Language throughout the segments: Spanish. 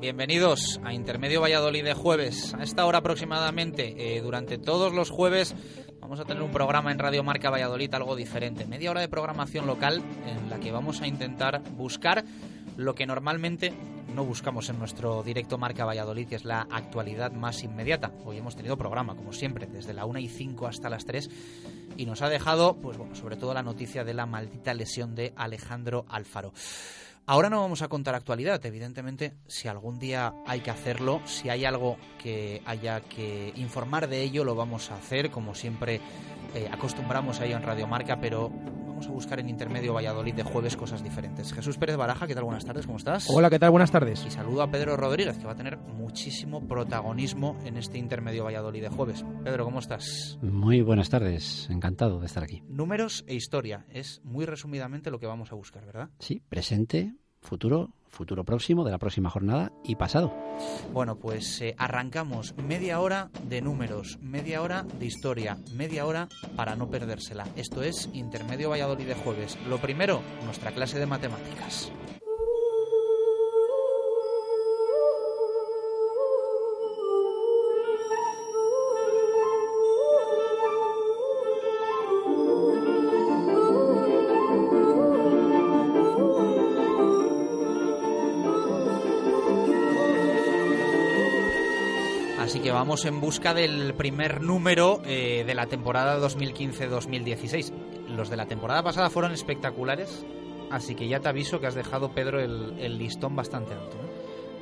Bienvenidos a Intermedio Valladolid de jueves. A esta hora aproximadamente, eh, durante todos los jueves, vamos a tener un programa en Radio Marca Valladolid algo diferente. Media hora de programación local en la que vamos a intentar buscar lo que normalmente no buscamos en nuestro directo Marca Valladolid, que es la actualidad más inmediata. Hoy hemos tenido programa, como siempre, desde la 1 y 5 hasta las 3 y nos ha dejado, pues bueno, sobre todo la noticia de la maldita lesión de Alejandro Alfaro. Ahora no vamos a contar actualidad, evidentemente, si algún día hay que hacerlo, si hay algo que haya que informar de ello, lo vamos a hacer, como siempre eh, acostumbramos a ello en Radio Marca, pero vamos a buscar en Intermedio Valladolid de jueves cosas diferentes. Jesús Pérez Baraja, ¿qué tal? Buenas tardes, ¿cómo estás? Hola, ¿qué tal? Buenas tardes. Y saludo a Pedro Rodríguez, que va a tener muchísimo protagonismo en este Intermedio Valladolid de jueves. Pedro, ¿cómo estás? Muy buenas tardes, encantado de estar aquí. Números e historia, es muy resumidamente lo que vamos a buscar, ¿verdad? Sí, presente, futuro, futuro próximo de la próxima jornada y pasado. Bueno, pues eh, arrancamos media hora de números, media hora de historia, media hora para no perdérsela. Esto es Intermedio Valladolid de jueves. Lo primero, nuestra clase de matemáticas. En busca del primer número eh, de la temporada 2015-2016. Los de la temporada pasada fueron espectaculares, así que ya te aviso que has dejado, Pedro, el, listón bastante alto.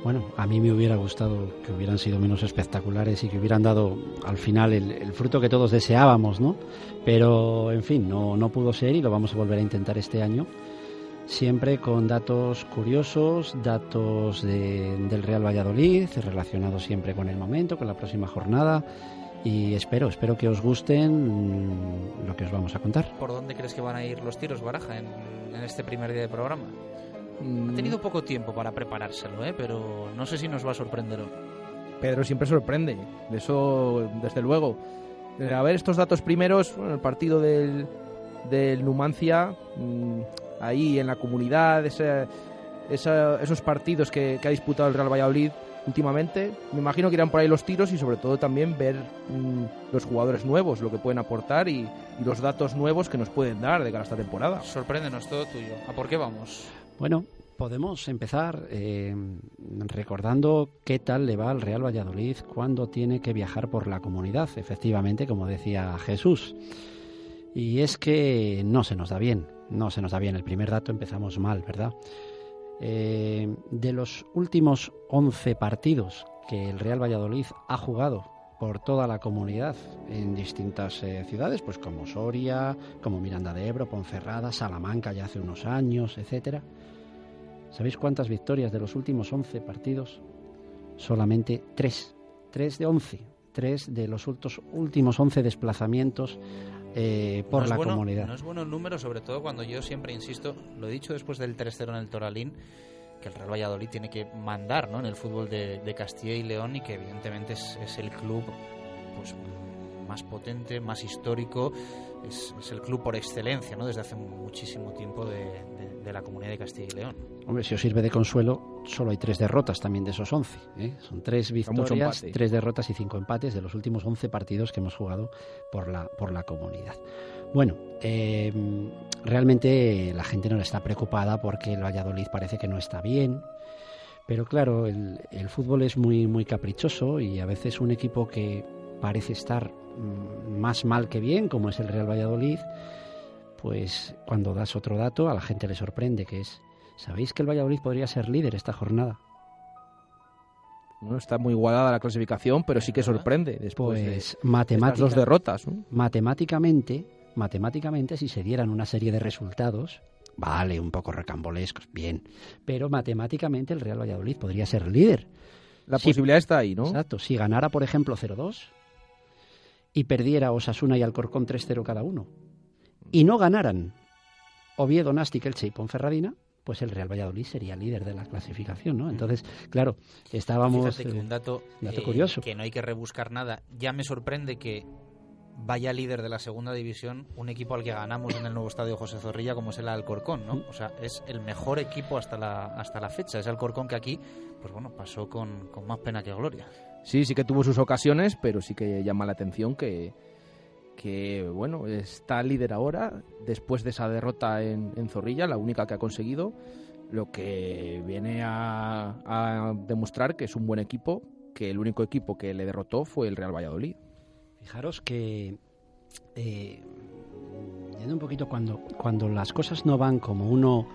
Bueno, a mí me hubiera gustado que hubieran sido menos espectaculares y que hubieran dado al final el, el fruto que todos deseábamos, ¿no? Pero, en fin, no, no pudo ser y lo vamos a volver a intentar este año siempre con datos curiosos, datos de- del Real Valladolid, relacionados siempre con el momento, con la próxima jornada. Y espero, espero que os gusten mm, lo que os vamos a contar. ¿Por dónde crees que van a ir los tiros, Baraja, en, en este primer día de programa? Mm, Ha tenido poco tiempo para preparárselo, ¿eh? pero no sé si nos va a sorprender hoy. Pedro siempre sorprende, de eso desde luego. Eh, A ver, estos datos primeros, bueno, el partido del, del Numancia, mm, ahí en la comunidad, ese- esa- esos partidos que, que ha disputado el Real Valladolid últimamente, me imagino que irán por ahí los tiros y sobre todo también ver mm, los jugadores nuevos, lo que pueden aportar y, y los datos nuevos que nos pueden dar de cara a esta temporada. Sorpréndenos todo tuyo. ¿A por qué vamos? Bueno, podemos empezar eh, recordando qué tal le va al Real Valladolid cuando tiene que viajar por la comunidad, efectivamente, como decía Jesús. Y es que no se nos da bien, no se nos da bien. El primer dato empezamos mal, ¿verdad? Eh, de los últimos 11 partidos que el Real Valladolid ha jugado por toda la comunidad en distintas eh, ciudades, pues como Soria, como Miranda de Ebro, Ponferrada, Salamanca ya hace unos años, etcétera. ¿Sabéis cuántas victorias de los últimos 11 partidos? Solamente 3. 3 de 11. 3 de los últimos 11 desplazamientos eh, por no la bueno, comunidad. No es bueno el número, sobre todo cuando yo siempre insisto, lo he dicho después del 3-0 en el Toralín, que el Real Valladolid tiene que mandar ¿no? en el fútbol de, de Castilla y León y que evidentemente es, es el club pues más potente, más histórico, es, es el club por excelencia ¿no? desde hace muchísimo tiempo de, de- de la comunidad de Castilla y León. Hombre, si os sirve de consuelo, solo hay tres derrotas también de esos 11. ¿eh? Son tres victorias, tres derrotas y cinco empates de los últimos 11 partidos que hemos jugado por la, por la comunidad. Bueno, eh, realmente la gente no está preocupada porque el Valladolid parece que no está bien. Pero claro, el, el fútbol es muy, muy caprichoso y a veces un equipo que parece estar mm, más mal que bien, como es el Real Valladolid, pues cuando das otro dato a la gente le sorprende, que es, ¿sabéis que el Valladolid podría ser líder esta jornada? No está muy igualada la clasificación, pero sí que sorprende después de, Pues estas matemática- dos derrotas. ¿no? matemáticamente, matemáticamente, si se dieran una serie de resultados, vale, un poco recambolescos, bien, pero matemáticamente el Real Valladolid podría ser líder. La Sí. posibilidad está ahí, ¿no? Exacto, si ganara, por ejemplo, 0-2 y perdiera Osasuna y Alcorcón 3-0 cada uno, y no ganaran Oviedo, Nástic, Elche y Ponferradina, pues el Real Valladolid sería líder de la clasificación, ¿no? Entonces, claro, estábamos... Fíjate que eh, un dato, dato eh, curioso. que no hay que rebuscar nada. Ya me sorprende que vaya líder de la segunda división un equipo al que ganamos en el nuevo estadio José Zorrilla como es el Alcorcón, ¿no? O sea, es el mejor equipo hasta la, hasta la fecha. Es Alcorcón que aquí, pues bueno, pasó con, con más pena que gloria. Sí, sí que tuvo sus ocasiones, pero sí que llama la atención que, que bueno, está líder ahora, después de esa derrota en, en Zorrilla, la única que ha conseguido, lo que viene a, demostrar que es un buen equipo, que el único equipo que le derrotó fue el Real Valladolid. Fijaros que, eh, un poquito cuando, cuando las cosas no van como uno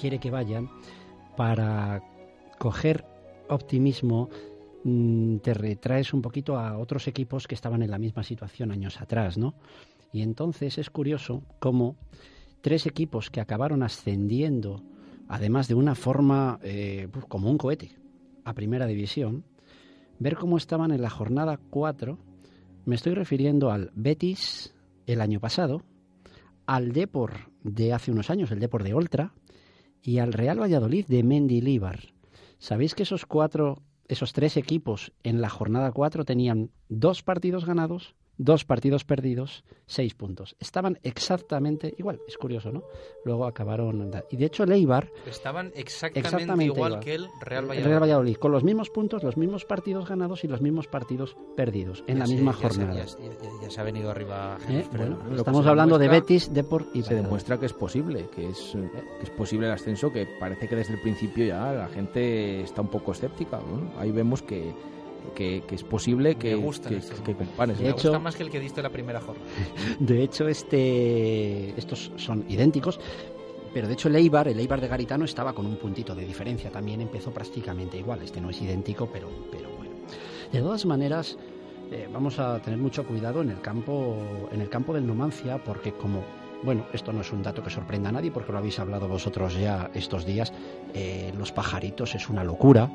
quiere que vayan, para coger optimismo te retraes un poquito a otros equipos que estaban en la misma situación años atrás, ¿no? Y entonces es curioso cómo tres equipos que acabaron ascendiendo, además de una forma eh, pues, como un cohete, a primera división, ver cómo estaban en la jornada 4 me estoy refiriendo al Betis el año pasado, al Depor de hace unos años, el Depor de Oltra, y al Real Valladolid de Mendilíbar. ¿Sabéis que esos cuatro, esos tres equipos en la jornada 4 tenían dos partidos ganados, dos partidos perdidos, seis puntos? Estaban exactamente igual. Es curioso, ¿no? Luego acabaron. Y de hecho, el Eibar Estaban exactamente, Exactamente igual, igual. que el Real el Valladolid. Real Valladolid, con los mismos puntos, los mismos partidos ganados y los mismos partidos perdidos en Ya la se- misma ya se- jornada. ya, ya- ya se ha venido arriba ¿Eh? Bueno, Lo estamos se hablando de Betis, Depor y Se demuestra que es posible, que es, que es posible el ascenso, que parece que desde el principio ya la gente está un poco escéptica. ¿no? Ahí vemos que, que, que es posible que, compares. De Me hecho- gusta más que el que diste la primera jornada. De hecho, este, estos son idénticos, pero de hecho el Eibar, el Eibar de Garitano estaba con un puntito de diferencia, también empezó prácticamente igual. Este no es idéntico, pero, pero bueno. De todas maneras, eh, vamos a tener mucho cuidado en el campo, en el campo del Numancia, porque como bueno, esto no es un dato que sorprenda a nadie, porque lo habéis hablado vosotros ya estos días. eh, los pajaritos es una locura.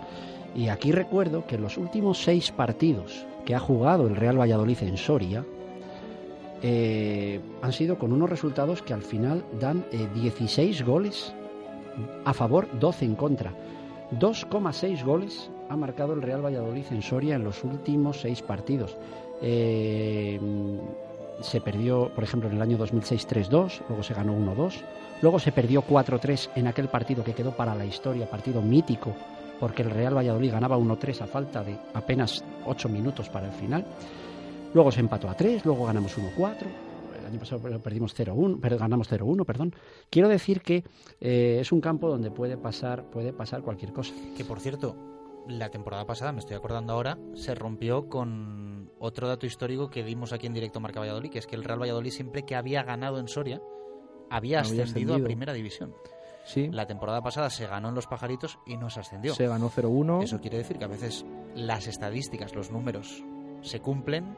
Y aquí recuerdo que en los últimos seis partidos que ha jugado el Real Valladolid en Soria, eh, han sido con unos resultados que al final dan eh, 16 goles a favor, 12 en contra. 2,6 goles ha marcado el Real Valladolid en Soria en los últimos seis partidos. Eh, se perdió, por ejemplo, en el año 2006 3-2, luego se ganó 1-2, luego se perdió 4-3 en aquel partido que quedó para la historia, partido mítico, porque el Real Valladolid ganaba 1-3 a falta de apenas 8 minutos para el final. Luego se empató a 3, luego ganamos 1-4. El año pasado perdimos 0-1, pero ganamos 0-1, perdón. Quiero decir que eh, es un campo donde puede pasar, puede pasar cualquier cosa. Que por cierto, la temporada pasada, me estoy acordando ahora, se rompió con otro dato histórico que dimos aquí en directo Marca Valladolid, que es que el Real Valladolid siempre que había ganado en Soria, había Había ascendido, ascendido. a primera división. Sí, La temporada pasada se ganó en los pajaritos y no se ascendió. se ganó 0-1. Eso quiere decir que a veces las estadísticas, los números, se cumplen,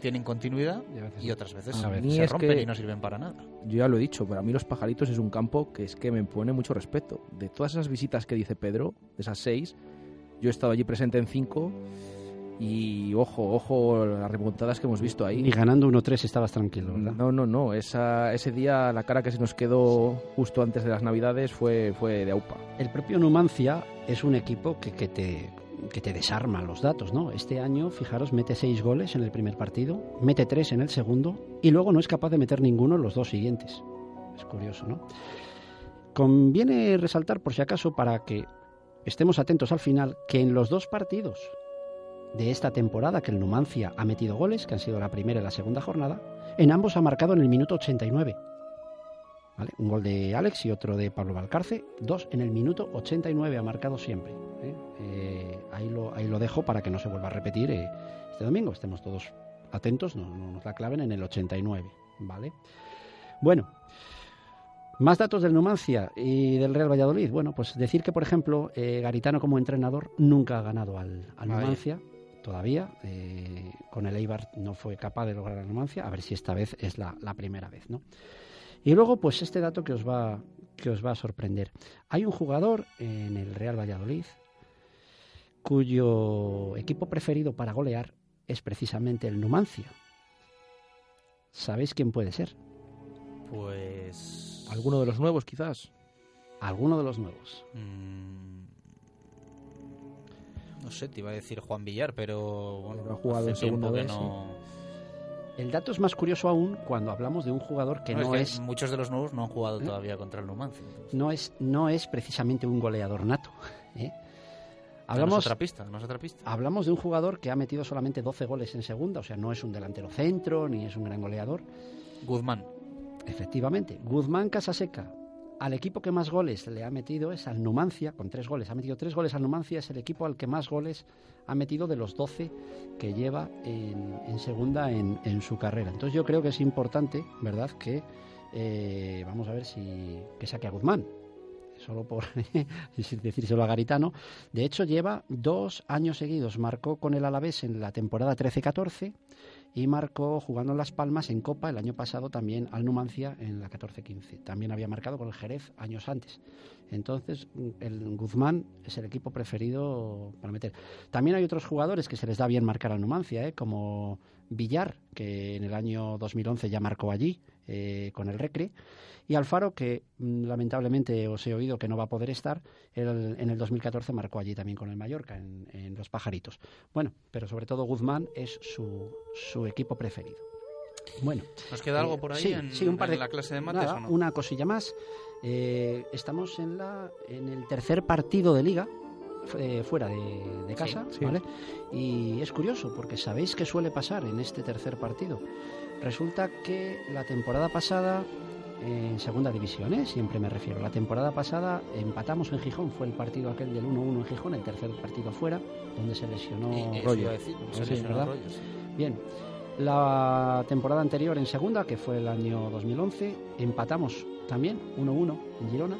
tienen continuidad y otras veces A se Es rompen que- y no sirven para nada. Yo ya lo he dicho, pero a mí los pajaritos es un campo que es que me pone mucho respeto. De todas esas visitas que dice Pedro, de esas seis, yo he estado allí presente en cinco y ojo, ojo las remontadas que hemos visto ahí. Y ganando 1-3 estabas tranquilo, ¿verdad? No, no, no. Esa, ese día la cara que se nos quedó justo antes de las Navidades fue, fue de aupa. El propio Numancia es un equipo que, que te, que te desarma los datos, ¿no? Este año, fijaros, mete seis goles en el primer partido, mete tres en el segundo y luego no es capaz de meter ninguno en los dos siguientes. Es curioso, ¿no? Conviene resaltar, por si acaso, para que estemos atentos al final, que en los dos partidos de esta temporada que el Numancia ha metido goles, que han sido la primera y la segunda jornada, en ambos ha marcado en el minuto 89. ¿Vale? Un gol de Alex y otro de Pablo Valcarce, dos en el minuto 89 ha marcado siempre. ¿eh? Eh, ahí, lo, ahí lo dejo para que no se vuelva a repetir eh, este domingo. Estemos todos atentos, no, no nos la claven en el 89, ¿vale? Bueno, más datos del Numancia y del Real Valladolid. Bueno, pues decir que, por ejemplo, Garitano como entrenador nunca ha ganado al. Numancia todavía. Eh, con el Eibar no fue capaz de lograr la Numancia. A ver si esta vez es la, la primera vez, ¿no? Y luego, pues este dato que os va que os va a sorprender. Hay un jugador en el Real Valladolid cuyo equipo preferido para golear es precisamente el Numancia. ¿Sabéis quién puede ser? Pues. ¿Alguno de los nuevos, quizás? Alguno de los nuevos. Mm, No sé, te iba a decir Juan Villar, pero bueno, Pero ha jugado hace tiempo que vez, no. El dato es más curioso aún cuando hablamos de un jugador que no, que es, muchos de los nuevos no han jugado ¿Eh? todavía contra el Numancia. no es no es precisamente un goleador nato. ¿eh? Hablamos, otra pista, otra pista. hablamos de un jugador que ha metido solamente 12 goles en segunda, o sea, no es un delantero centro ni es un gran goleador. Guzmán. Efectivamente, Guzmán Casaseca. Al equipo que más goles le ha metido es al Numancia, con tres goles. Ha metido tres goles al Numancia, es el equipo al que más goles ha metido de los 12 que lleva en, segunda en, en su carrera. Entonces yo creo que es importante, ¿verdad?, que eh, vamos a ver si que saque a Guzmán. Solo por decírselo a Garitano. De hecho, lleva dos años seguidos. Marcó con el Alavés en la temporada 13-14 y marcó jugando en Las Palmas en Copa el año pasado también al Numancia en la 14-15. También había marcado con el Jerez años antes. Entonces, el Guzmán es el equipo preferido para meter. También hay otros jugadores que se les da bien marcar al Numancia, ¿eh? como Villar, que en el año 2011 ya marcó allí eh, con el Recre, y Alfaro, que mm, lamentablemente os he oído que no va a poder estar, el- en el 2014 marcó allí también con el Mallorca, en, en Los Pajaritos. Bueno, pero sobre todo Guzmán es su, su equipo preferido. Bueno, ¿Nos queda algo eh, por ahí sí, en, sí, un par en de- la clase de mates nada, o no? una cosilla más. Eh, estamos en, la, en el tercer partido de liga eh, fuera de, de casa, sí. ¿vale? Y es curioso porque sabéis qué suele pasar en este tercer partido. Resulta que la temporada pasada, en segunda división, ¿eh? siempre me refiero, la temporada pasada empatamos en Gijón, fue el partido aquel del 1-1 en Gijón, el tercer partido fuera, donde se lesionó sí. Bien, la temporada anterior en segunda, que fue el año 2011, empatamos también 1-1 en Girona.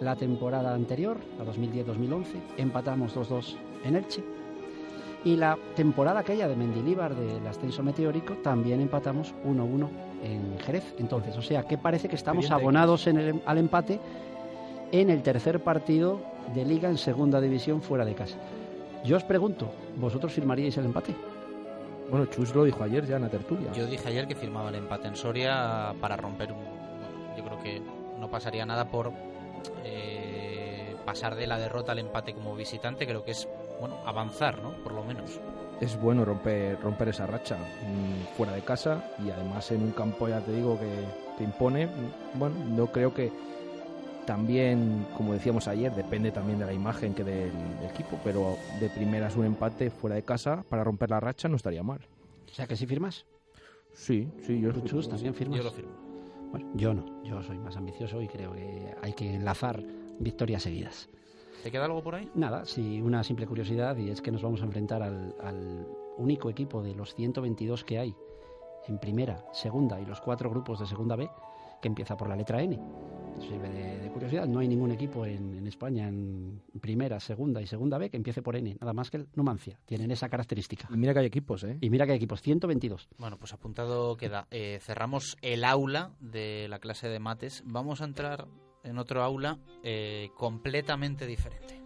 La temporada anterior, la 2010-2011, empatamos 2-2 en Elche. Y la temporada aquella de Mendilíbar del ascenso meteórico, también empatamos 1-1 en Jerez. Entonces, o sea, que parece que estamos abonados en el- al empate en el tercer partido de liga en segunda división fuera de casa. Yo os pregunto, ¿vosotros firmaríais el empate? Bueno, Chus lo dijo ayer ya en la tertulia. Yo dije ayer que firmaba el empate en Soria para romper un. bueno, yo creo que no pasaría nada por eh, pasar de la derrota al empate como visitante. Creo que es bueno avanzar, ¿no? Por lo menos. Es bueno romper, romper esa racha mm, fuera de casa y además en un campo, ya te digo, que te impone. Mm, Bueno, yo creo que también, como decíamos ayer, depende también de la imagen que del equipo, pero de primeras un empate fuera de casa para romper la racha no estaría mal. O sea, que si firmas. Sí, sí, yo ¿Tú, Chus, también firmas? Yo lo firmo. Bueno, yo no. Yo soy más ambicioso y creo que hay que enlazar victorias seguidas. ¿Te queda algo por ahí? Nada, sí, una simple curiosidad y es que nos vamos a enfrentar al, al único equipo de los 122 que hay en primera, segunda y los cuatro grupos de segunda B que empieza por la letra N. Sirve de, de curiosidad. No hay ningún equipo en, en España en primera, segunda y segunda B que empiece por N, nada más que el Numancia. Tienen esa característica. Y mira que hay equipos, ¿eh? Y mira que hay equipos, 122. Bueno, pues apuntado queda. Eh, cerramos el aula de la clase de mates. Vamos a entrar en otro aula eh, completamente diferente.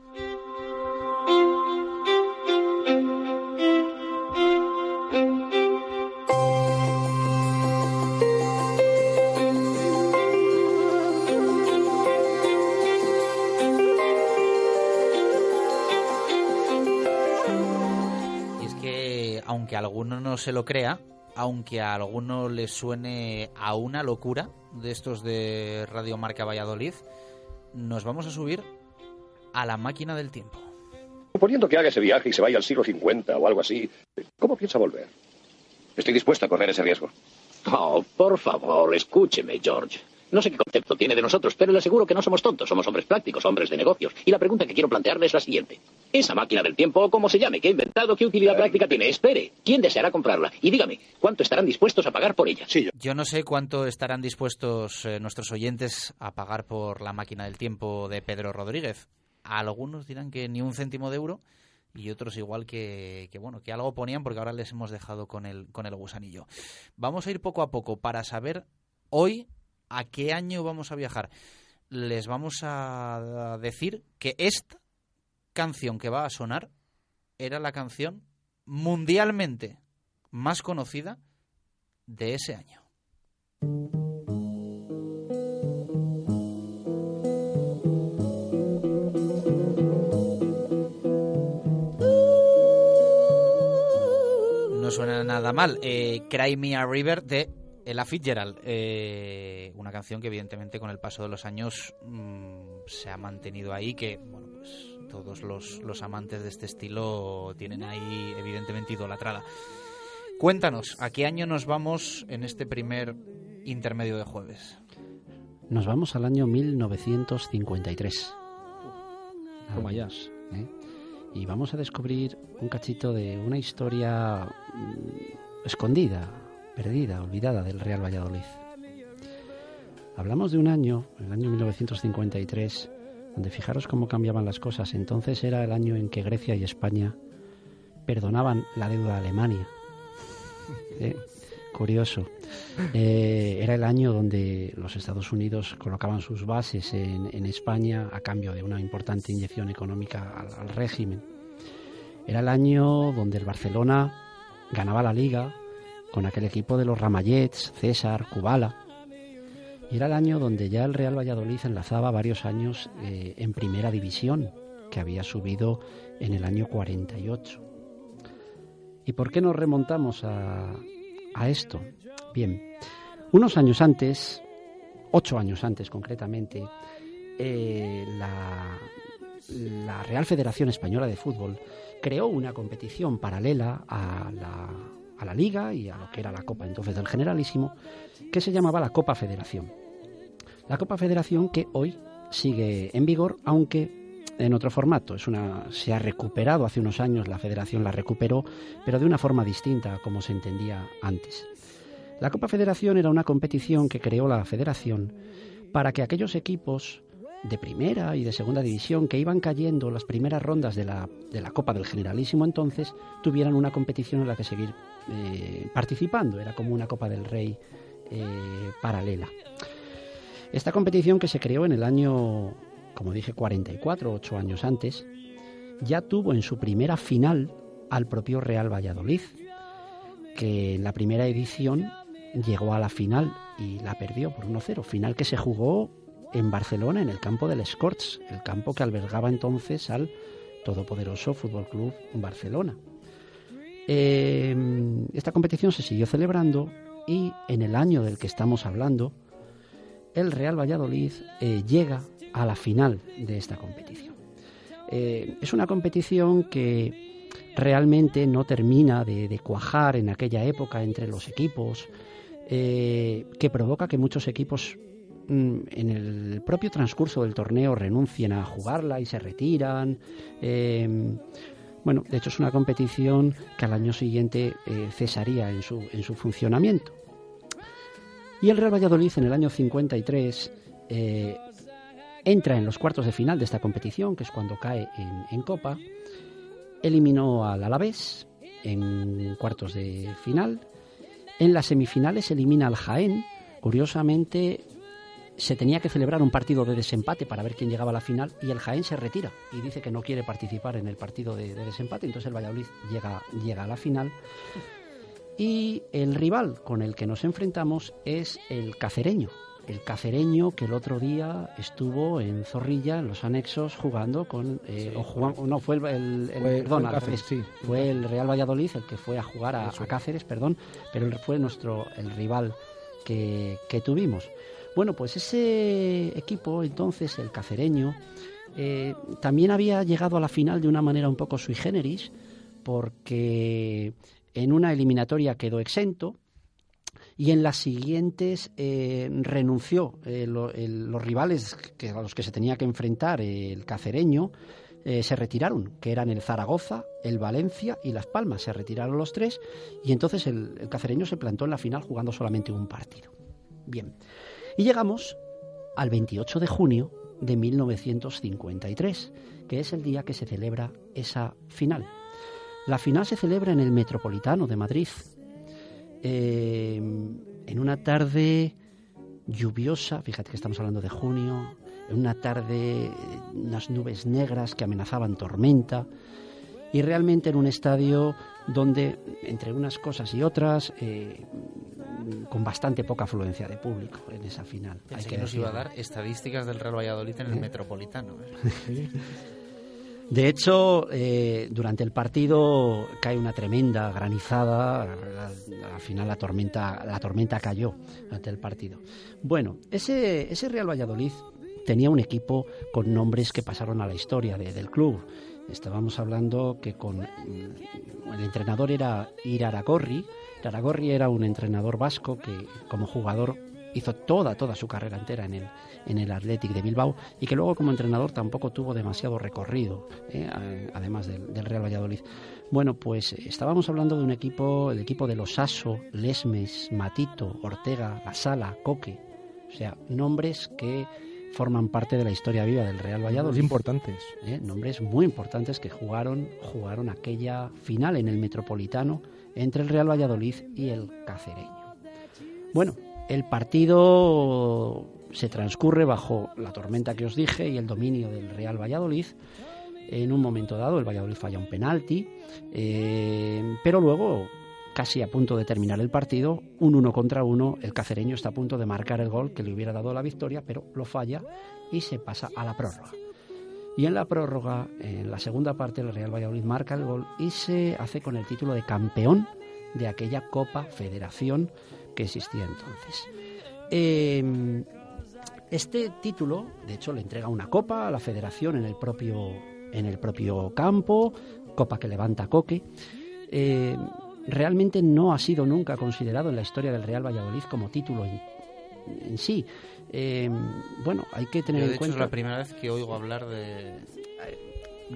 Y es que, aunque alguno no se lo crea, aunque a alguno le suene a una locura de estos de Radio Marca Valladolid, nos vamos a subir a la máquina del tiempo. Suponiendo que haga ese viaje y se vaya al siglo 50 o algo así, ¿cómo piensa volver? Estoy dispuesto a correr ese riesgo. Oh, por favor, escúcheme, George. No sé qué concepto tiene de nosotros, pero le aseguro que no somos tontos, somos hombres prácticos, hombres de negocios. Y la pregunta que quiero plantearle es la siguiente. Esa máquina del tiempo, o como se llame, que ha inventado, ¿qué utilidad práctica tiene? Espere, ¿quién deseará comprarla? Y dígame, ¿cuánto estarán dispuestos a pagar por ella? Sí, yo. Yo no sé cuánto estarán dispuestos eh, nuestros oyentes a pagar por la máquina del tiempo de Pedro Rodríguez. Algunos dirán que ni un céntimo de euro y otros igual que, que, bueno que algo ponían porque ahora les hemos dejado con el con el gusanillo. Vamos a ir poco a poco para saber hoy a qué año vamos a viajar. Les vamos a decir que esta canción que va a sonar era la canción mundialmente más conocida de ese año. No suena nada mal. Eh, Cry Me a River de Ella Fitzgerald. Eh, una canción que evidentemente con el paso de los años mmm, se ha mantenido ahí, que bueno, pues todos los, los amantes de este estilo tienen ahí evidentemente idolatrada. Cuéntanos, ¿a qué año nos vamos en este primer intermedio de jueves? Nos vamos al año 1953. Toma ya. ¿eh? Y vamos a descubrir un cachito de una historia mm, escondida, perdida, olvidada del Real Valladolid. Hablamos de un año, el año 1953, donde fijaros cómo cambiaban las cosas. Entonces era el año en que Grecia y España perdonaban la deuda a Alemania. ¿Eh? Curioso. Eh, era el año donde los Estados Unidos colocaban sus bases en, en España a cambio de una importante inyección económica al, al, régimen. Era el año donde el Barcelona ganaba la liga con aquel equipo de los Ramallets, César, Kubala. Y era el año donde ya el Real Valladolid enlazaba varios años eh, en primera división, que había subido en el año 48. ¿Y por qué nos remontamos a, a esto? Bien, unos años antes, ocho años antes concretamente, eh, la, la, Real Federación Española de Fútbol creó una competición paralela a la, a la Liga y a lo que era la Copa entonces del Generalísimo, que se llamaba la Copa Federación. La Copa Federación que hoy sigue en vigor, aunque en otro formato. Es una, se ha recuperado hace unos años, la federación la recuperó, pero de una forma distinta a como se entendía antes. La Copa Federación era una competición que creó la federación para que aquellos equipos de primera y de segunda división que iban cayendo las primeras rondas de la, de la Copa del Generalísimo entonces tuvieran una competición en la que seguir eh, participando. Era como una Copa del Rey eh, paralela. Esta competición que se creó en el año como dije, 44, ocho años antes, ya tuvo en su primera final al propio Real Valladolid, que en la primera edición llegó a la final y la perdió por 1-0. Final que se jugó en Barcelona, en el campo del Escorts, el campo que albergaba entonces al todopoderoso Fútbol Club Barcelona. Eh, esta competición se siguió celebrando y en el año del que estamos hablando, el Real Valladolid eh, llega a la final de esta competición. Eh, es una competición que realmente no termina de, de, cuajar en aquella época entre los equipos, que provoca que muchos equipos en el propio transcurso del torneo renuncien a jugarla y se retiran. Eh, bueno, de hecho es una competición que al año siguiente eh, cesaría en su, en su, funcionamiento. Y el Real Valladolid en el año 53 eh, entra en los cuartos de final de esta competición, que es cuando cae en, en Copa. Eliminó al Alavés en cuartos de final. En las semifinales elimina al Jaén. Curiosamente, se tenía que celebrar un partido de desempate para ver quién llegaba a la final y el Jaén se retira y dice que no quiere participar en el partido de, de desempate. Entonces el Valladolid llega, llega a la final. Y el rival con el que nos enfrentamos es el cacereño, el cacereño que el otro día estuvo en Zorrilla, en los anexos, jugando con. Eh, sí. o jugando, no, fue el. el, el fue, perdón, fue, el Cáceres, sí. fue el Real Valladolid el que fue a jugar a, a Cáceres, perdón, pero él fue nuestro el rival que, que, tuvimos. Bueno, pues ese equipo, entonces, el cacereño, eh, también había llegado a la final de una manera un poco sui generis, porque en una eliminatoria quedó exento y en las siguientes eh, renunció. Eh, los rivales que, a los que se tenía que enfrentar el cacereño se retiraron, que eran el Zaragoza, el Valencia y Las Palmas. Se retiraron los tres y entonces el, el cacereño se plantó en la final jugando solamente un partido. Bien, y llegamos al 28 de junio de 1953, que es el día que se celebra esa final. La final se celebra en el Metropolitano de Madrid, eh, en una tarde lluviosa, fíjate que estamos hablando de junio, en una tarde, unas nubes negras que amenazaban tormenta, y realmente en un estadio donde, entre unas cosas y otras, eh, con bastante poca afluencia de público en esa final. Hay que, nos iba a dar estadísticas del Real Valladolid en el ¿Eh? Metropolitano. De hecho, eh, durante el partido cae una tremenda granizada. Al final la tormenta, la tormenta cayó durante el partido. Bueno, ese, ese Real Valladolid tenía un equipo con nombres que pasaron a la historia del club. Estábamos hablando que con mm, el entrenador era Iraragorri. Iraragorri era un entrenador vasco que como jugador hizo toda, toda su carrera entera en el, en el Athletic de Bilbao y que luego como entrenador tampoco tuvo demasiado recorrido, ¿eh? además del, Real Valladolid. Bueno, pues estábamos hablando de un equipo, el equipo de los Aso, Lesmes, Matito, Ortega, La Sala, Coque, o sea, nombres que forman parte de la historia viva del Real Valladolid. importantes. ¿Eh? Nombres muy importantes que jugaron, jugaron aquella final en el Metropolitano entre el Real Valladolid y el Cacereño. Bueno, el partido se transcurre bajo la tormenta que os dije y el dominio del Real Valladolid. En un momento dado el Valladolid falla un penalti, eh, pero luego, casi a punto de terminar el partido, un uno contra uno, el cacereño está a punto de marcar el gol que le hubiera dado la victoria, pero lo falla y se pasa a la prórroga. Y en la prórroga, en la segunda parte, el Real Valladolid marca el gol y se hace con el título de campeón de aquella Copa Federación que existía entonces. Em, este título, de hecho, le entrega una copa a la federación en el propio, en el propio campo, copa que levanta Coque. Em, realmente no ha sido nunca considerado en la historia del Real Valladolid como título en, sí. Em, bueno, hay que tener en cuenta. es la primera vez que oigo hablar de,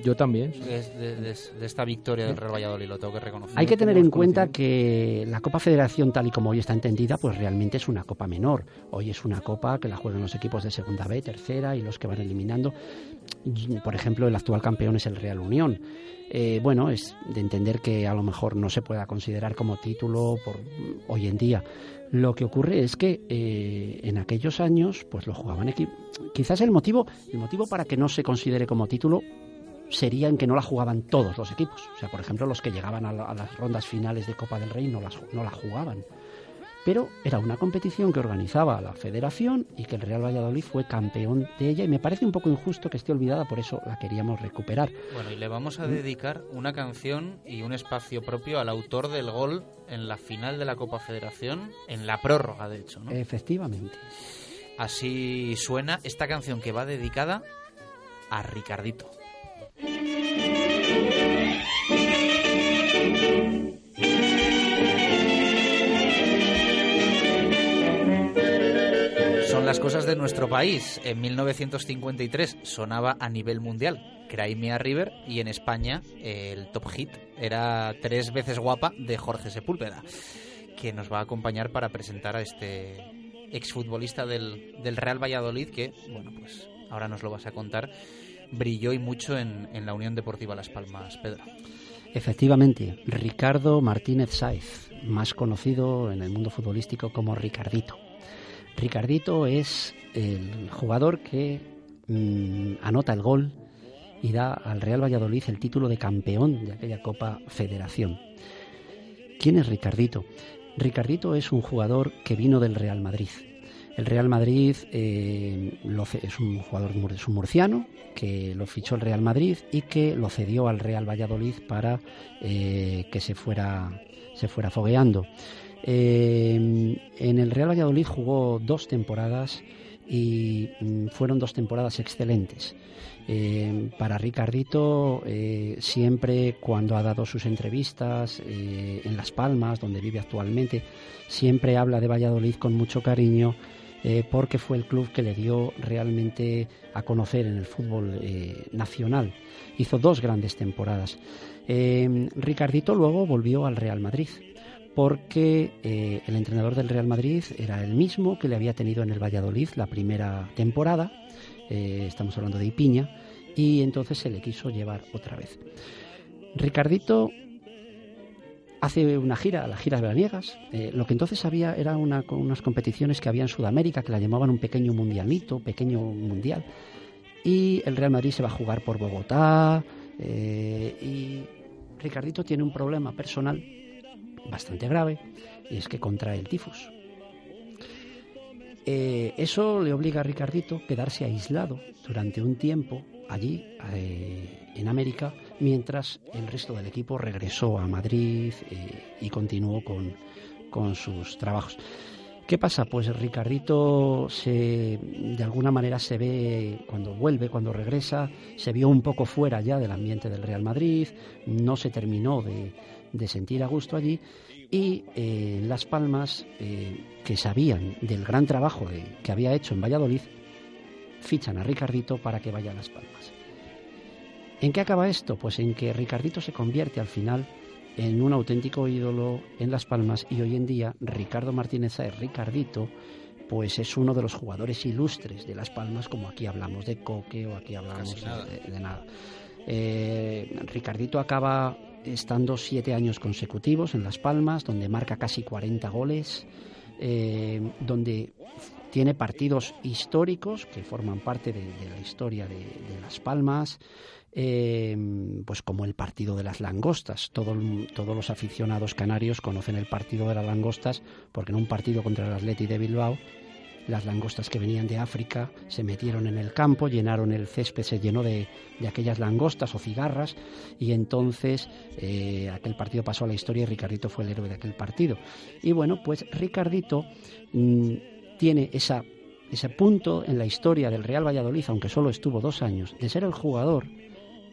yo también. De, esta victoria del Real Valladolid, lo tengo que reconocer. Hay que tener en cuenta que la Copa Federación, tal y como hoy está entendida, pues realmente es una copa menor. Hoy es una copa que la juegan los equipos de segunda B, tercera y los que van eliminando. Por ejemplo, el actual campeón es el Real Unión. Eh, bueno, es de entender que a lo mejor no se pueda considerar como título por hoy en día. Lo que ocurre es que eh, en aquellos años, pues lo jugaban. Quizás el motivo, el motivo para que no se considere como título sería en que no la jugaban todos los equipos. O sea, por ejemplo, los que llegaban a, las rondas finales de Copa del Rey no, las, no la jugaban. Pero era una competición que organizaba la federación y que el Real Valladolid fue campeón de ella y me parece un poco injusto que esté olvidada, por eso la queríamos recuperar. Bueno, y le vamos a dedicar una canción y un espacio propio al autor del gol en la final de la Copa Federación, en la prórroga, de hecho. ¿no? Efectivamente. Así suena esta canción que va dedicada a Ricardito. De nuestro país. En 1953 sonaba a nivel mundial Crimea River y en España el top hit era Tres veces guapa de Jorge Sepúlveda, que nos va a acompañar para presentar a este exfutbolista del, del Real Valladolid que, bueno, pues ahora nos lo vas a contar brilló y mucho en, la Unión Deportiva Las Palmas, Pedro. Efectivamente, Ricardo Martínez Saiz, más conocido en el mundo futbolístico como Ricardito. Ricardito es el jugador que mm, anota el gol y da al Real Valladolid el título de campeón de aquella Copa Federación. ¿Quién es Ricardito? Ricardito es un jugador que vino del Real Madrid. El Real Madrid eh, es un jugador es murciano que lo fichó el Real Madrid y que lo cedió al Real Valladolid para eh, que se fuera, se fuera fogueando. Eh, en el Real Valladolid jugó dos temporadas y mm, fueron dos temporadas excelentes. Eh, para Ricardito, eh, siempre cuando ha dado sus entrevistas eh, en Las Palmas, donde vive actualmente, siempre habla de Valladolid con mucho cariño porque fue el club que le dio realmente a conocer en el fútbol nacional. Hizo dos grandes temporadas. Ricardito luego volvió al Real Madrid porque el entrenador del Real Madrid era el mismo que le había tenido en el Valladolid la primera temporada eh, estamos hablando de Ipiña, y entonces se le quiso llevar otra vez. Ricardito hace una gira, las giras veraniegas. Eh, lo que entonces había era una, unas competiciones que había en Sudamérica que la llamaban un pequeño mundialito, pequeño mundial. Y el Real Madrid se va a jugar por Bogotá. Eh, y Ricardito tiene un problema personal bastante grave y es que contrae el tifus. Eh, eso le obliga a Ricardito a quedarse aislado durante un tiempo allí eh, en América, mientras el resto del equipo regresó a Madrid eh, y continuó con, con, sus trabajos. ¿Qué pasa? Pues Ricardito se, de alguna manera se ve cuando vuelve, cuando regresa, se vio un poco fuera ya del ambiente del Real Madrid, no se terminó de, de sentir a gusto allí y eh, Las Palmas, eh, que sabían del gran trabajo que había hecho en Valladolid, fichan a Ricardito para que vaya a Las Palmas. ¿En qué acaba esto? Pues en que Ricardito se convierte al final en un auténtico ídolo en Las Palmas y hoy en día Ricardo Martínez es Ricardito pues es uno de los jugadores ilustres de Las Palmas, como aquí hablamos de Coque o aquí hablamos De, nada. Eh, Ricardito acaba estando siete años consecutivos en Las Palmas, donde marca casi 40 goles, eh, donde tiene partidos históricos que forman parte de, la historia de, Las Palmas, eh, pues como el partido de las langostas. todos los aficionados canarios conocen el partido de las langostas porque en un partido contra el Atleti de Bilbao las langostas que venían de África se metieron en el campo, llenaron el césped, se llenó de, aquellas langostas o cigarras y entonces eh, aquel partido pasó a la historia y Ricardito fue el héroe de aquel partido. Y bueno, pues Ricardito mm, tiene esa, ese punto en la historia del Real Valladolid, aunque solo estuvo dos años, de ser el jugador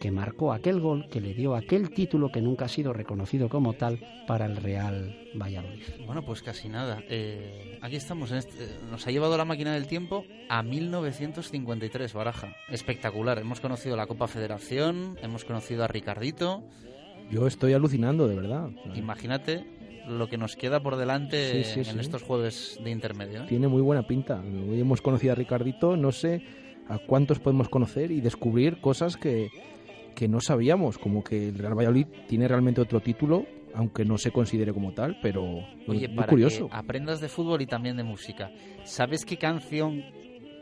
que marcó aquel gol que le dio aquel título que nunca ha sido reconocido como tal para el Real Valladolid. Bueno, pues casi nada. Eh, aquí estamos. Este, nos ha llevado la máquina del tiempo a 1953, Baraja. Espectacular. Hemos conocido la Copa Federación, hemos conocido a Ricardito. Yo estoy alucinando, de verdad. Imagínate lo que nos queda por delante en estos jueves de intermedio. ¿eh? Tiene muy buena pinta. Hoy hemos conocido a Ricardito, no sé a cuántos podemos conocer y descubrir cosas que, que no sabíamos, como que el Real Valladolid tiene realmente otro título, aunque no se considere como tal, pero Oye, muy, curioso. aprendas de fútbol y también de música. ¿Sabes qué canción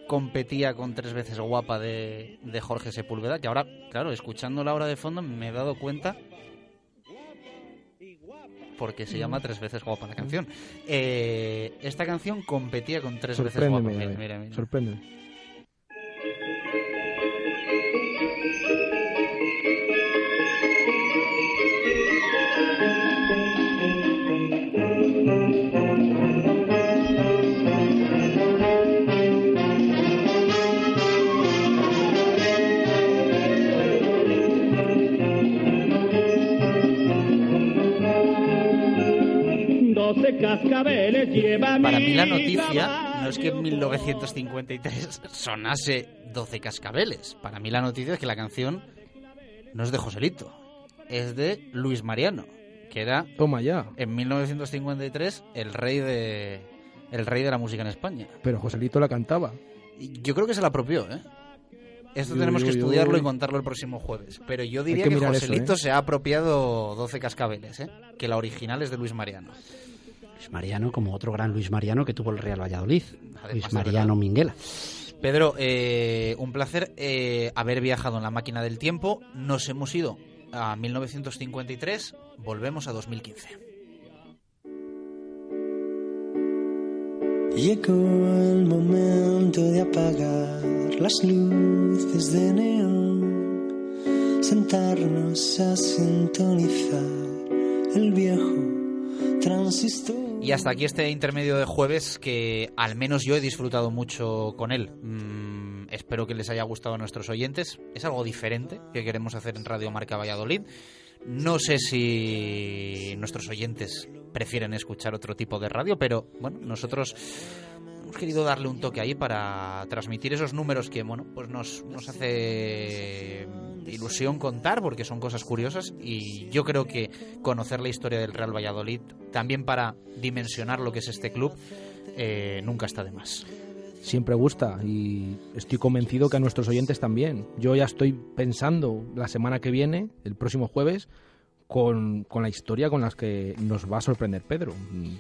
competía con tres veces guapa de, de Jorge Sepúlveda? Que ahora, claro, escuchando la hora de fondo me he dado cuenta porque se llama Tres veces guapa la canción. Eh, esta canción competía con Tres veces guapa. Mira, mira, mira. Sorprende. Para mí la noticia no es que en 1953 sonase 12 cascabeles. Para mí la noticia es que la canción no es de Joselito, es de Luis Mariano, que era Toma ya. en 1953 el rey de el rey de la música en España. Pero Joselito la cantaba. Yo creo que se la apropió, ¿eh? Esto tenemos que estudiarlo y contarlo el próximo jueves. Pero yo diría que, Joselito ¿eh? se ha apropiado 12 cascabeles, ¿eh? que la original es de Luis Mariano. Luis Mariano, como otro gran Luis Mariano que tuvo el Real Valladolid, Luis Mariano Minguela. Pedro, eh, un placer eh, haber viajado en la máquina del tiempo. Nos hemos ido a 1953, volvemos a 2015. Llegó el momento de apagar las luces de neón, sentarnos a sintonizar el viejo transistor Y hasta aquí este intermedio de jueves que al menos yo he disfrutado mucho con él. Mm, espero que les haya gustado a nuestros oyentes. Es algo diferente que queremos hacer en Radio Marca Valladolid. No sé si nuestros oyentes prefieren escuchar otro tipo de radio, pero bueno, nosotros hemos querido darle un toque ahí para transmitir esos números que bueno, pues nos, nos hace ilusión contar porque son cosas curiosas y yo creo que conocer la historia del Real Valladolid también para dimensionar lo que es este club eh, nunca está de más siempre gusta y estoy convencido que a nuestros oyentes también. Yo ya estoy pensando la semana que viene, el próximo jueves, con, con, la historia con la que nos va a sorprender Pedro.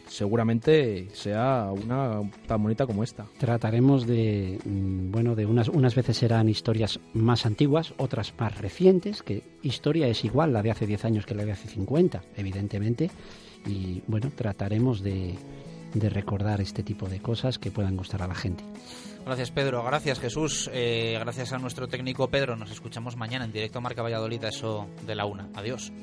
Seguramente sea una tan bonita como esta. Trataremos de, mm, bueno, de unas, unas veces serán historias más antiguas, otras más recientes, que historia es igual la de hace 10 años que la de hace 50, evidentemente, y bueno, trataremos de, de recordar este tipo de cosas que puedan gustar a la gente. Gracias Pedro, gracias Jesús, eh, gracias a nuestro técnico Pedro. Nos escuchamos mañana en directo a Marca Valladolid, eso de la una. Adiós.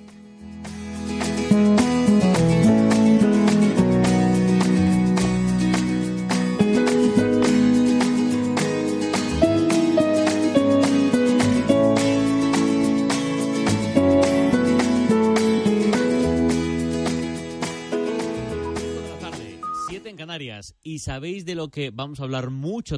Y sabéis de lo que vamos a hablar mucho